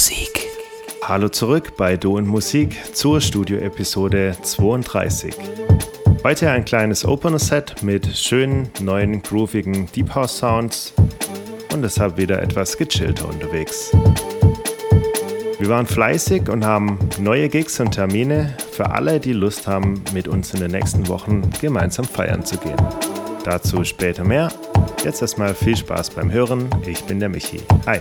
Musik. Hallo zurück bei Du und Musik zur Studio-Episode 32. Heute ein kleines Opener-Set mit schönen, neuen, groovigen Deep House Sounds und deshalb wieder etwas gechillter unterwegs. Wir waren fleißig und haben neue Gigs und Termine für alle, die Lust haben, mit uns in den nächsten Wochen gemeinsam feiern zu gehen. Dazu später mehr. Jetzt erstmal viel Spaß beim Hören. Ich bin der Michi. Hi.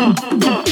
Mm-hmm.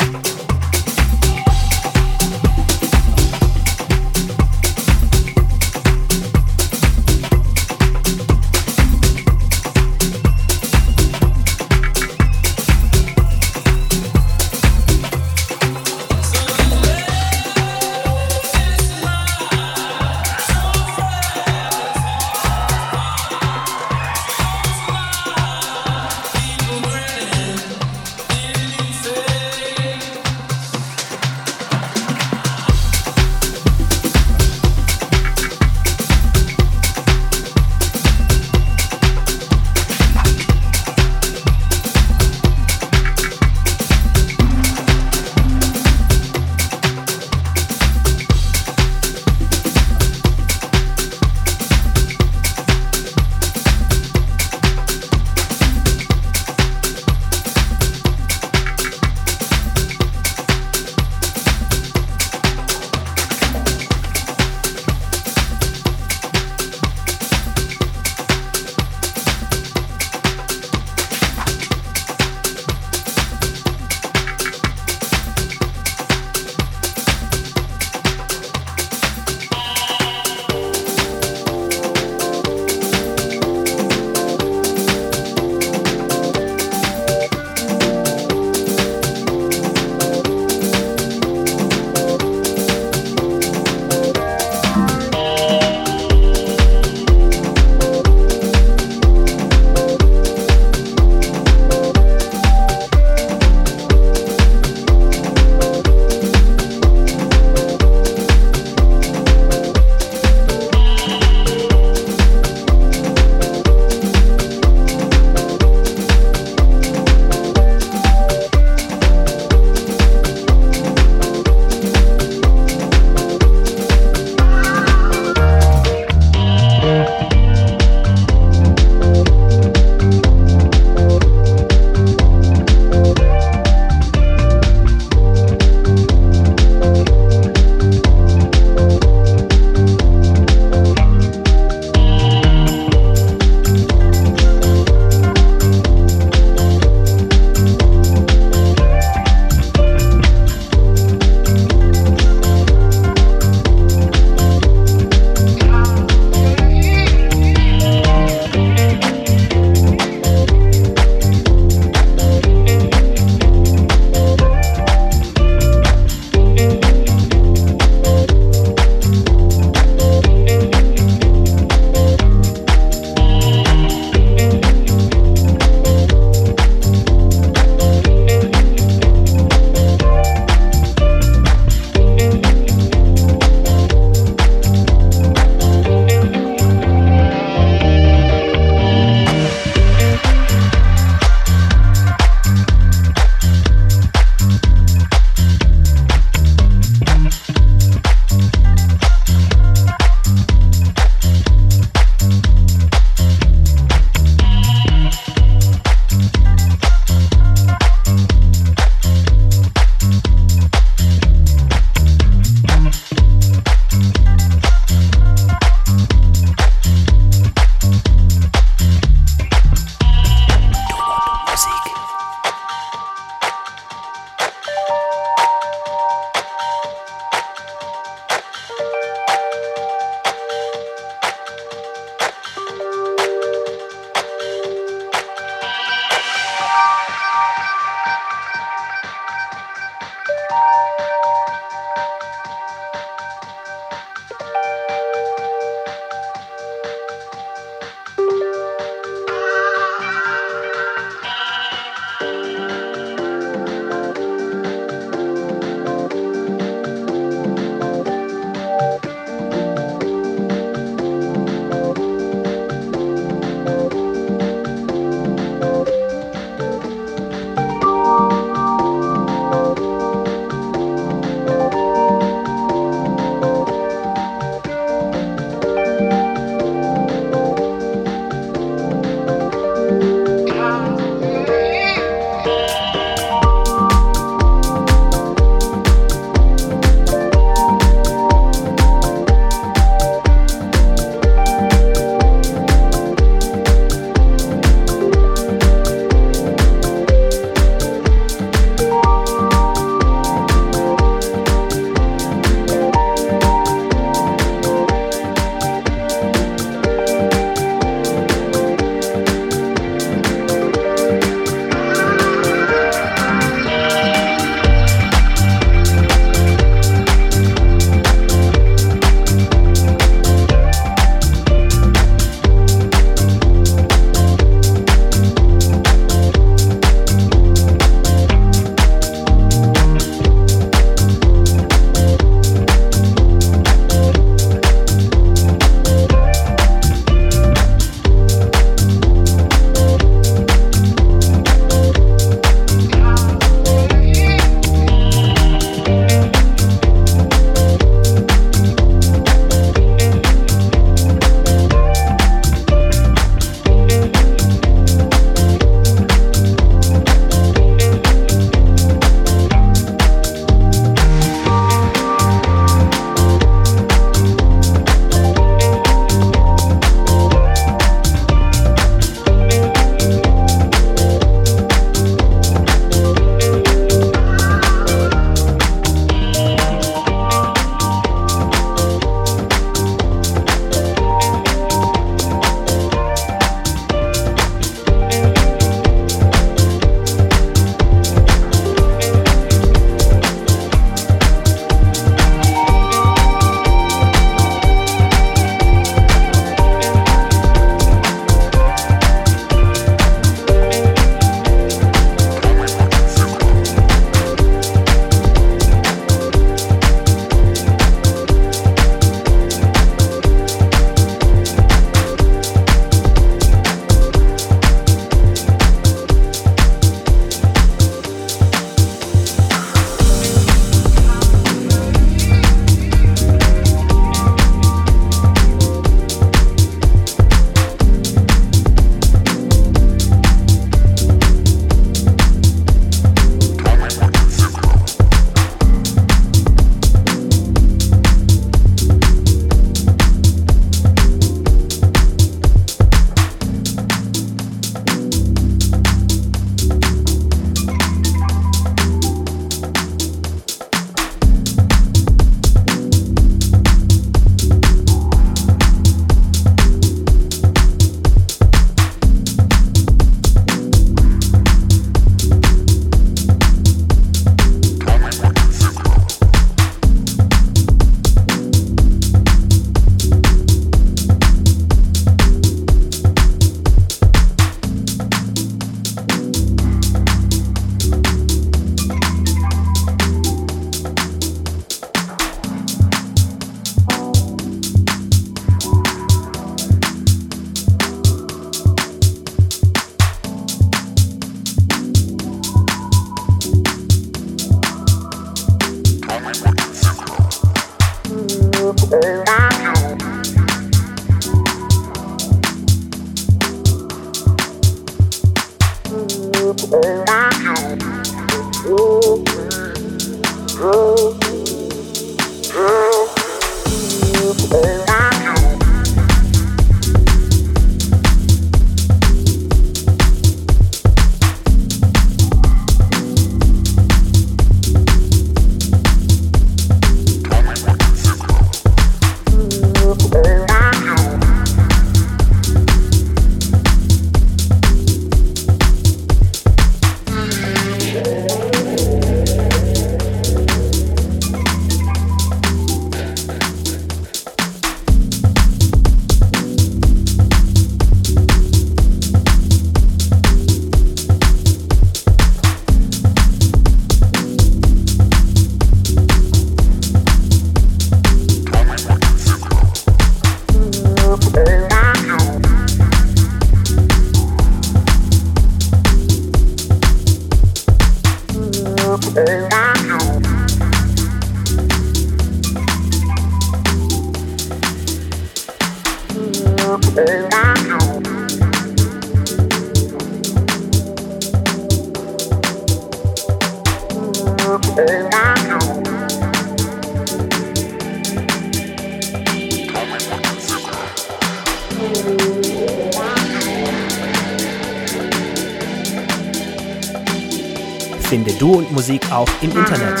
Musik auch im Internet.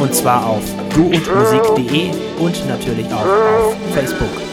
Und zwar auf duundmusik.de und natürlich auch auf Facebook.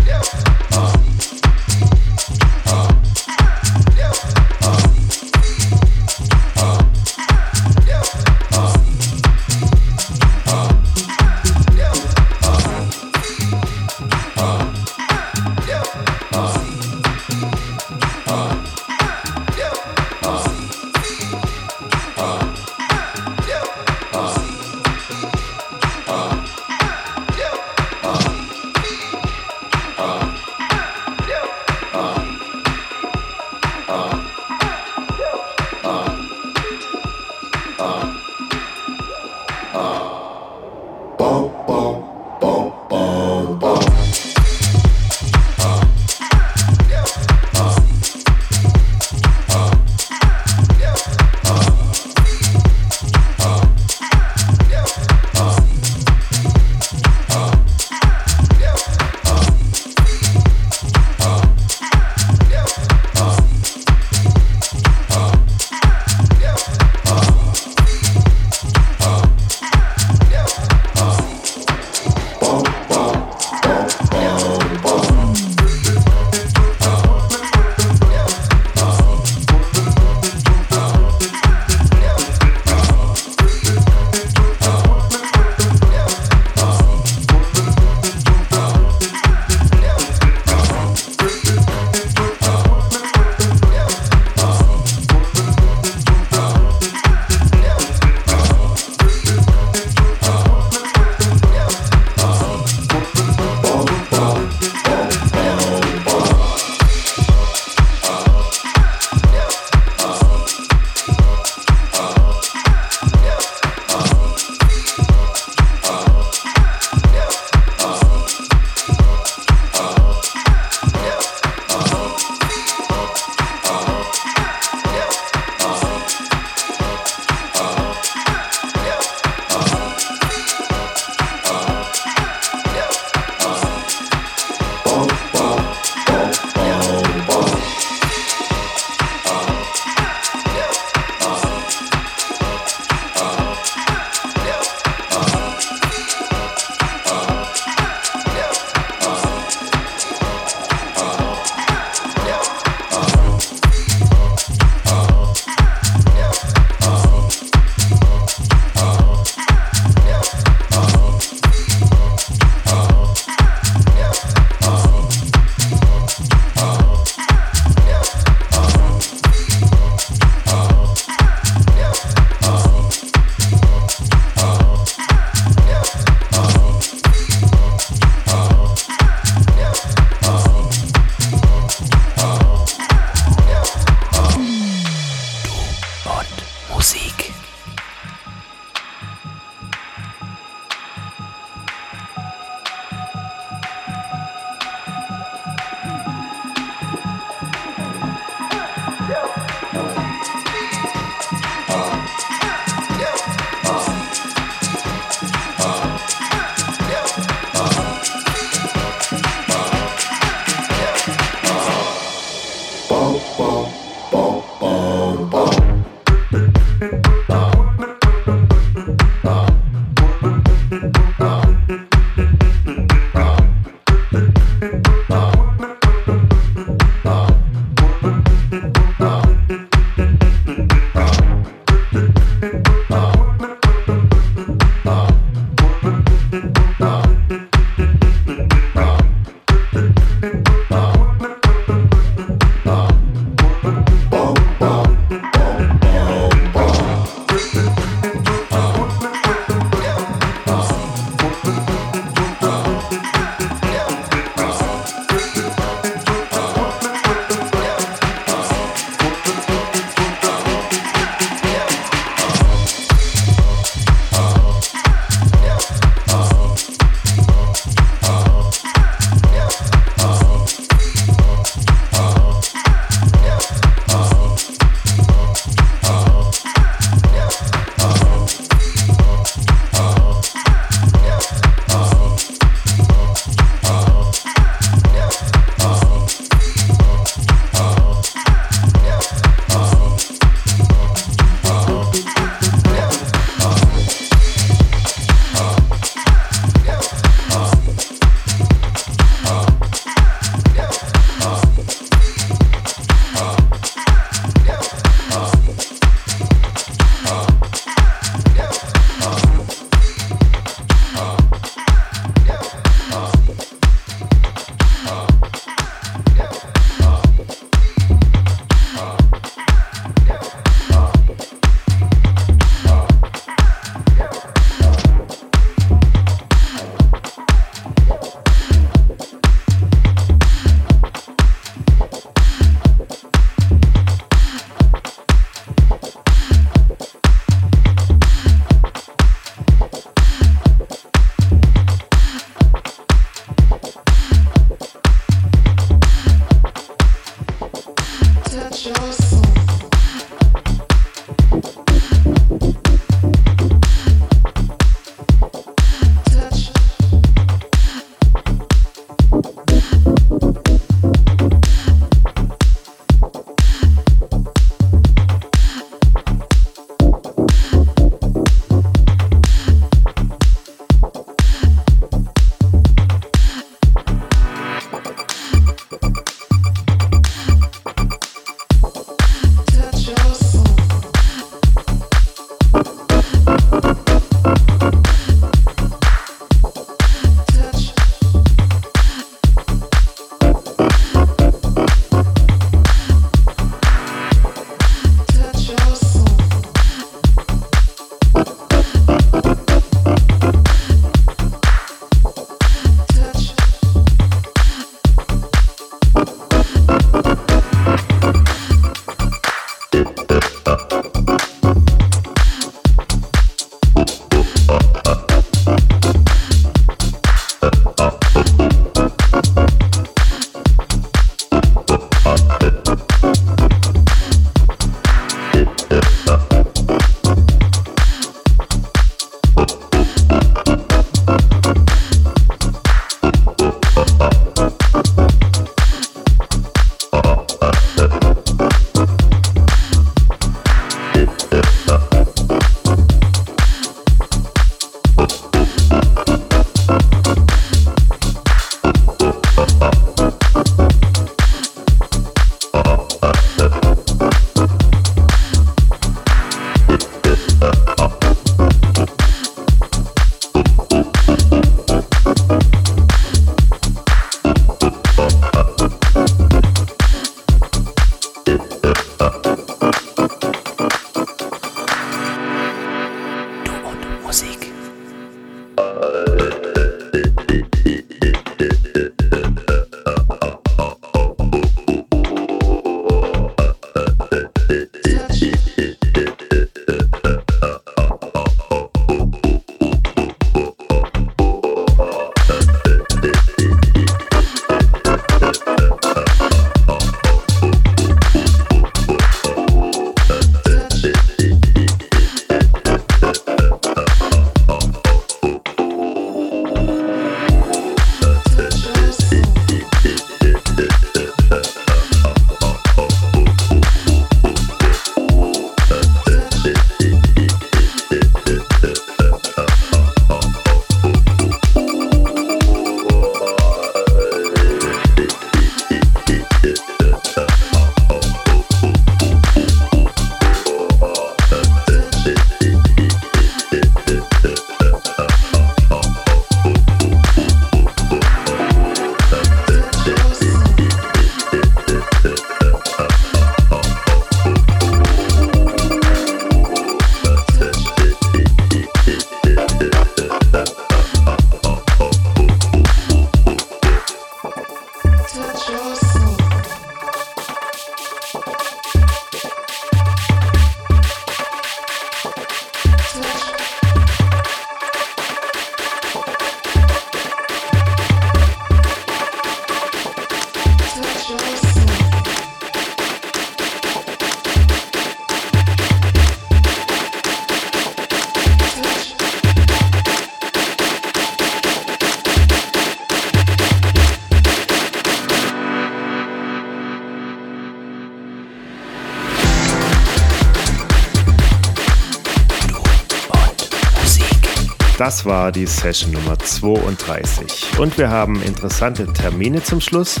Das war die Session Nummer 32. Und wir haben interessante Termine zum Schluss,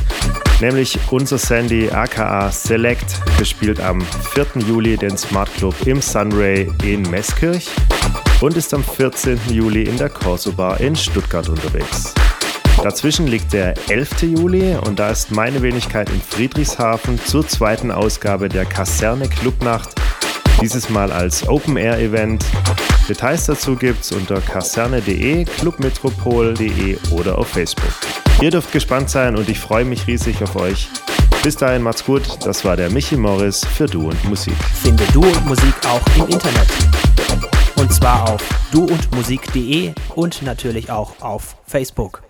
nämlich unser Sandy aka Select gespielt am 4. Juli den Smart Club im Sunray in Meßkirch und ist am 14. Juli in der Corso Bar in Stuttgart unterwegs. Dazwischen liegt der 11. Juli und da ist meine Wenigkeit in Friedrichshafen zur zweiten Ausgabe der Kaserne Clubnacht, dieses Mal als Open Air Event Details dazu gibt's unter kaserne.de, clubmetropol.de oder auf Facebook. Ihr dürft gespannt sein und ich freue mich riesig auf euch. Bis dahin macht's gut, das war der Michi Morris für Du und Musik. Finde Du und Musik auch im Internet. Und zwar auf duundmusik.de und natürlich auch auf Facebook.